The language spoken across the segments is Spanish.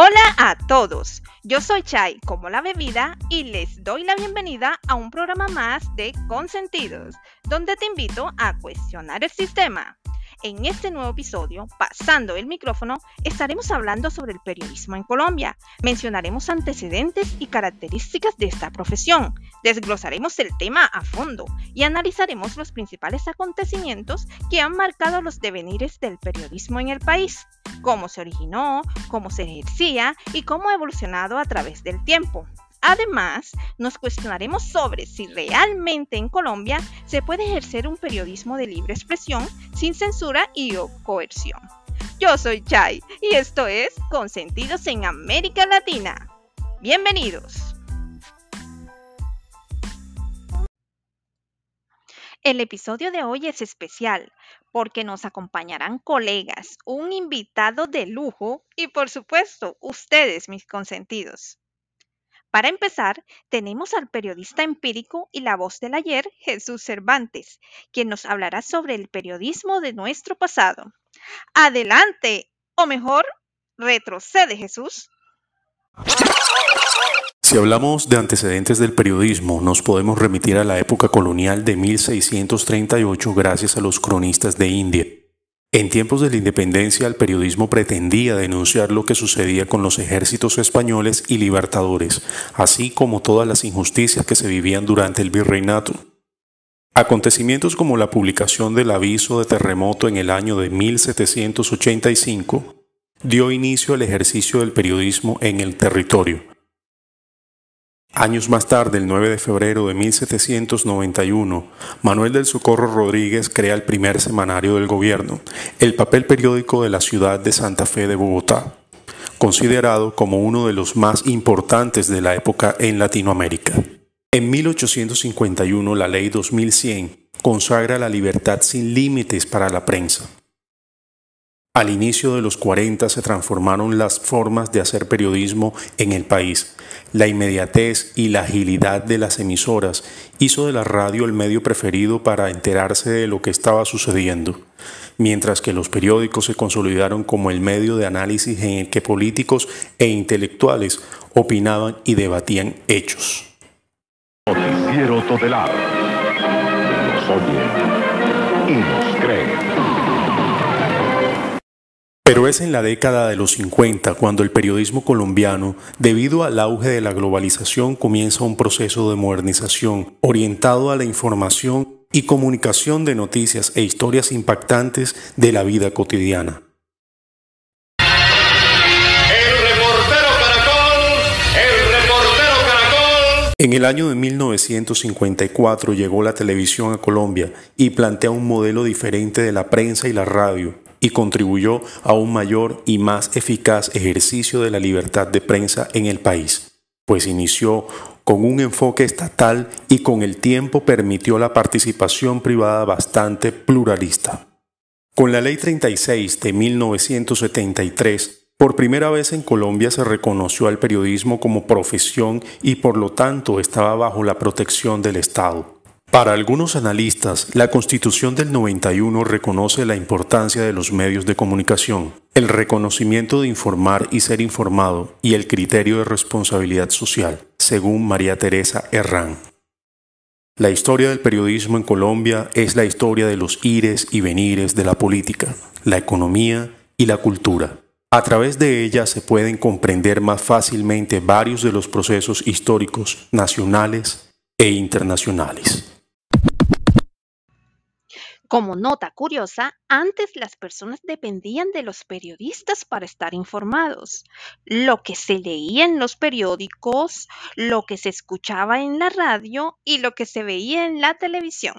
Hola a todos, yo soy Chai como la bebida y les doy la bienvenida a un programa más de Consentidos, donde te invito a cuestionar el sistema. En este nuevo episodio, pasando el micrófono, estaremos hablando sobre el periodismo en Colombia. Mencionaremos antecedentes y características de esta profesión. Desglosaremos el tema a fondo y analizaremos los principales acontecimientos que han marcado los devenires del periodismo en el país, cómo se originó, cómo se ejercía y cómo ha evolucionado a través del tiempo. Además, nos cuestionaremos sobre si realmente en Colombia se puede ejercer un periodismo de libre expresión sin censura y o coerción. Yo soy Chai y esto es Consentidos en América Latina. Bienvenidos. El episodio de hoy es especial porque nos acompañarán colegas, un invitado de lujo y por supuesto ustedes, mis consentidos. Para empezar, tenemos al periodista empírico y la voz del ayer, Jesús Cervantes, quien nos hablará sobre el periodismo de nuestro pasado. Adelante, o mejor, retrocede Jesús. Si hablamos de antecedentes del periodismo, nos podemos remitir a la época colonial de 1638 gracias a los cronistas de India. En tiempos de la independencia, el periodismo pretendía denunciar lo que sucedía con los ejércitos españoles y libertadores, así como todas las injusticias que se vivían durante el virreinato. Acontecimientos como la publicación del aviso de terremoto en el año de 1785 dio inicio al ejercicio del periodismo en el territorio. Años más tarde, el 9 de febrero de 1791, Manuel del Socorro Rodríguez crea el primer semanario del gobierno, el papel periódico de la ciudad de Santa Fe de Bogotá, considerado como uno de los más importantes de la época en Latinoamérica. En 1851, la Ley 2100 consagra la libertad sin límites para la prensa. Al inicio de los 40 se transformaron las formas de hacer periodismo en el país. La inmediatez y la agilidad de las emisoras hizo de la radio el medio preferido para enterarse de lo que estaba sucediendo, mientras que los periódicos se consolidaron como el medio de análisis en el que políticos e intelectuales opinaban y debatían hechos. Noticiero. Nos oye y nos cree. Pero es en la década de los 50 cuando el periodismo colombiano, debido al auge de la globalización, comienza un proceso de modernización orientado a la información y comunicación de noticias e historias impactantes de la vida cotidiana. En el año de 1954 llegó la televisión a Colombia y plantea un modelo diferente de la prensa y la radio, y contribuyó a un mayor y más eficaz ejercicio de la libertad de prensa en el país, pues inició con un enfoque estatal y con el tiempo permitió la participación privada bastante pluralista. Con la Ley 36 de 1973, por primera vez en Colombia se reconoció al periodismo como profesión y por lo tanto estaba bajo la protección del Estado. Para algunos analistas, la Constitución del 91 reconoce la importancia de los medios de comunicación, el reconocimiento de informar y ser informado y el criterio de responsabilidad social, según María Teresa Herrán. La historia del periodismo en Colombia es la historia de los ires y venires de la política, la economía y la cultura. A través de ella se pueden comprender más fácilmente varios de los procesos históricos nacionales e internacionales. Como nota curiosa, antes las personas dependían de los periodistas para estar informados. Lo que se leía en los periódicos, lo que se escuchaba en la radio y lo que se veía en la televisión.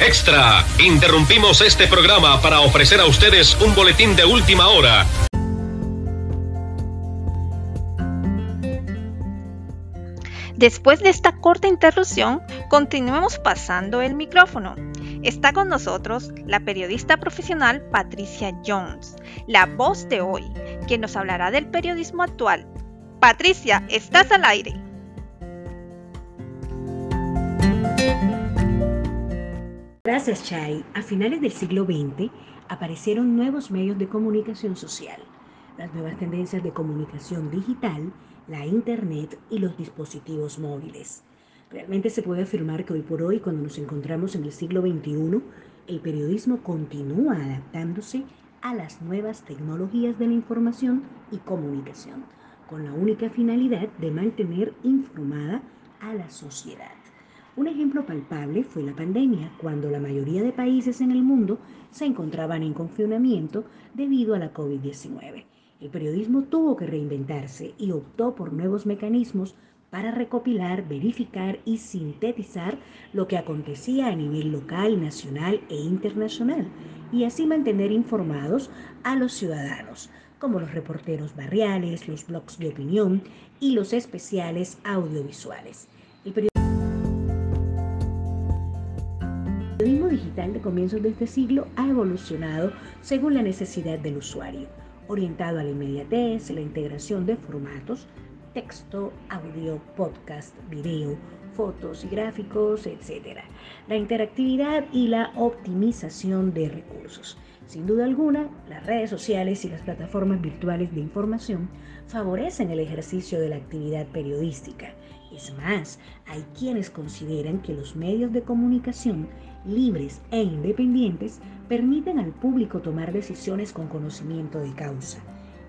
Extra, interrumpimos este programa para ofrecer a ustedes un boletín de última hora. Después de esta corta interrupción, continuemos pasando el micrófono. Está con nosotros la periodista profesional Patricia Jones, la voz de hoy, que nos hablará del periodismo actual. Patricia, estás al aire. Gracias, Chay. A finales del siglo XX aparecieron nuevos medios de comunicación social, las nuevas tendencias de comunicación digital, la Internet y los dispositivos móviles. Realmente se puede afirmar que hoy por hoy, cuando nos encontramos en el siglo XXI, el periodismo continúa adaptándose a las nuevas tecnologías de la información y comunicación, con la única finalidad de mantener informada a la sociedad. Un ejemplo palpable fue la pandemia, cuando la mayoría de países en el mundo se encontraban en confinamiento debido a la COVID-19. El periodismo tuvo que reinventarse y optó por nuevos mecanismos para recopilar, verificar y sintetizar lo que acontecía a nivel local, nacional e internacional y así mantener informados a los ciudadanos, como los reporteros barriales, los blogs de opinión y los especiales audiovisuales. El periodismo digital de comienzos de este siglo ha evolucionado según la necesidad del usuario, orientado a la inmediatez, la integración de formatos, texto, audio, podcast, video, fotos y gráficos, etc. La interactividad y la optimización de recursos. Sin duda alguna, las redes sociales y las plataformas virtuales de información favorecen el ejercicio de la actividad periodística. Es más, hay quienes consideran que los medios de comunicación libres e independientes permiten al público tomar decisiones con conocimiento de causa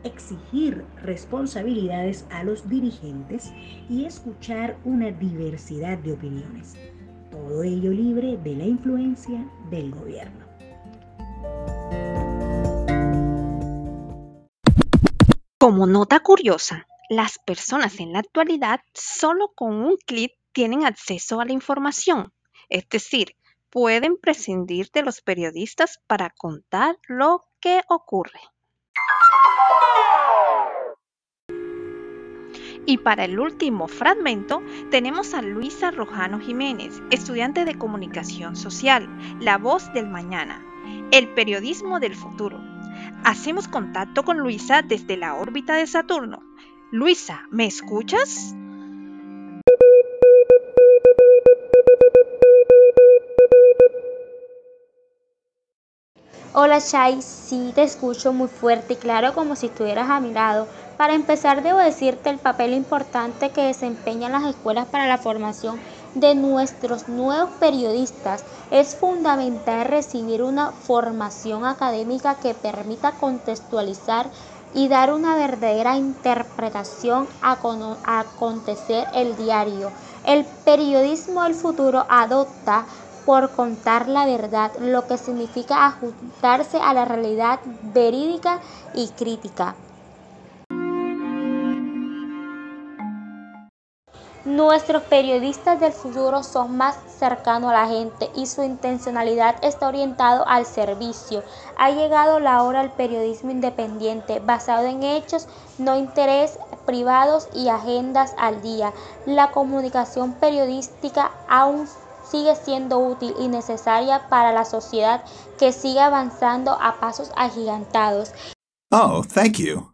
exigir responsabilidades a los dirigentes y escuchar una diversidad de opiniones. Todo ello libre de la influencia del gobierno. Como nota curiosa, las personas en la actualidad solo con un clic tienen acceso a la información, es decir, pueden prescindir de los periodistas para contar lo que ocurre. Y para el último fragmento tenemos a Luisa Rojano Jiménez, estudiante de comunicación social, la voz del mañana, el periodismo del futuro. Hacemos contacto con Luisa desde la órbita de Saturno. Luisa, ¿me escuchas? Hola Shai, sí te escucho muy fuerte y claro como si estuvieras a mi lado. Para empezar debo decirte el papel importante que desempeñan las escuelas para la formación de nuestros nuevos periodistas. Es fundamental recibir una formación académica que permita contextualizar y dar una verdadera interpretación a, acontecer el diario. El periodismo del futuro adopta por contar la verdad, lo que significa ajustarse a la realidad verídica y crítica. Nuestros periodistas del futuro son más cercanos a la gente y su intencionalidad está orientado al servicio. Ha llegado la hora del periodismo independiente, basado en hechos, no interés privados y agendas al día. La comunicación periodística aún sigue siendo útil y necesaria para la sociedad que sigue avanzando a pasos agigantados. Oh, thank you.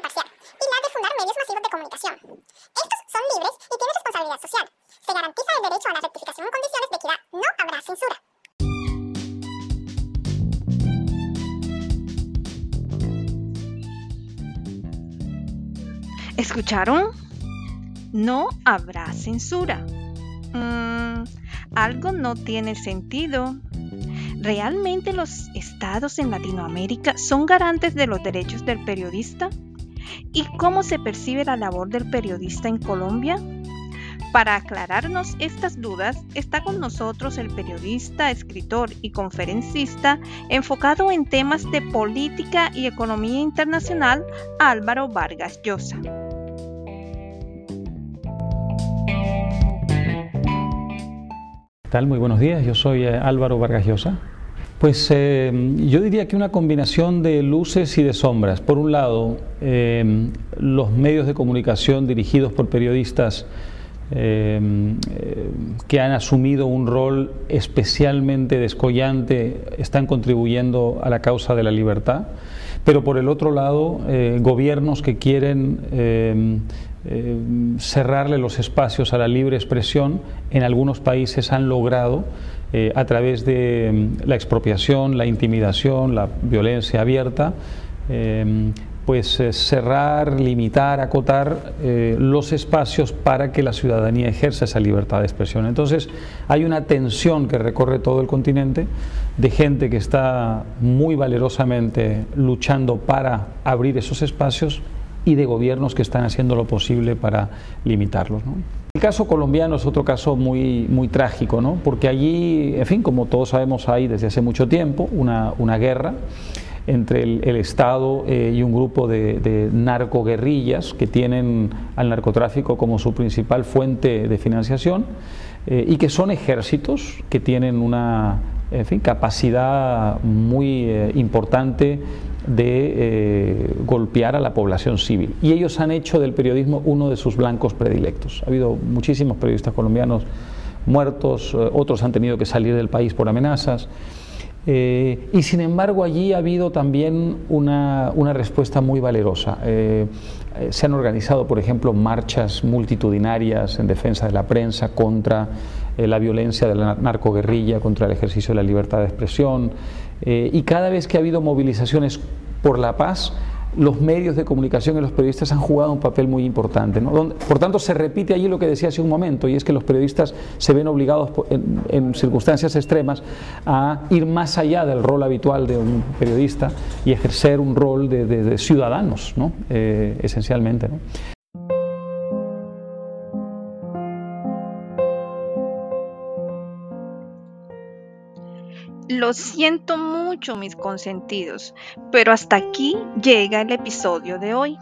¿Escucharon? No habrá censura. Mm, algo no tiene sentido. ¿Realmente los estados en Latinoamérica son garantes de los derechos del periodista? ¿Y cómo se percibe la labor del periodista en Colombia? Para aclararnos estas dudas, está con nosotros el periodista, escritor y conferencista enfocado en temas de política y economía internacional, Álvaro Vargas Llosa. Tal? Muy buenos días, yo soy eh, Álvaro Vargas Llosa, Pues eh, yo diría que una combinación de luces y de sombras. Por un lado, eh, los medios de comunicación dirigidos por periodistas que han asumido un rol especialmente descollante están contribuyendo a la causa de la libertad. Pero por el otro lado, gobiernos que quieren cerrarle los espacios a la libre expresión, en algunos países han logrado eh, a través de mm, la expropiación, la intimidación, la violencia abierta, eh, pues eh, cerrar, limitar, acotar los espacios para que la ciudadanía ejerza esa libertad de expresión. Entonces hay una tensión que recorre todo el continente de gente que está muy valerosamente luchando para abrir esos espacios y de gobiernos que están haciendo lo posible para limitarlos. El caso colombiano es otro caso muy, muy trágico, ¿no? porque allí, en fin, como todos sabemos, hay desde hace mucho tiempo una, una guerra entre el, Estado eh, y un grupo de, de, narcoguerrillas que tienen al narcotráfico como su principal fuente de financiación eh, y que son ejércitos que tienen una en fin, capacidad muy eh, importante de eh, golpear a la población civil. Y ellos han hecho del periodismo uno de sus blancos predilectos. Ha habido muchísimos periodistas colombianos muertos, eh, otros han tenido que salir del país por amenazas. Y sin embargo allí ha habido también una, una respuesta muy valerosa. se han organizado, por ejemplo, marchas multitudinarias en defensa de la prensa contra la violencia de la narcoguerrilla, contra el ejercicio de la libertad de expresión. Eh, y cada vez que ha habido movilizaciones por la paz, los medios de comunicación y los periodistas han jugado un papel muy importante. por tanto, se repite allí lo que decía hace un momento, y es que los periodistas se ven obligados en, circunstancias extremas a ir más allá del rol habitual de un periodista y ejercer un rol de, ciudadanos, ¿no? Eh, esencialmente. Lo siento mucho, mis consentidos, pero hasta aquí llega el episodio de hoy.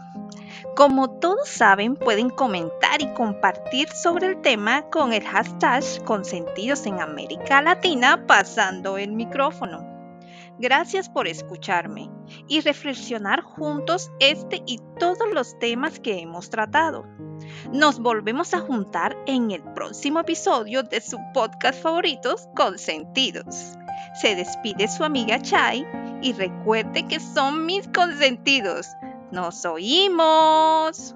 Como todos saben, pueden comentar y compartir sobre el tema con el hashtag Consentidos en América Latina pasando el micrófono. Gracias por escucharme y reflexionar juntos este y todos los temas que hemos tratado. Nos volvemos a juntar en el próximo episodio de su podcast favoritos, Consentidos. Se despide su amiga Chai y recuerde que son mis consentidos. Nos oímos.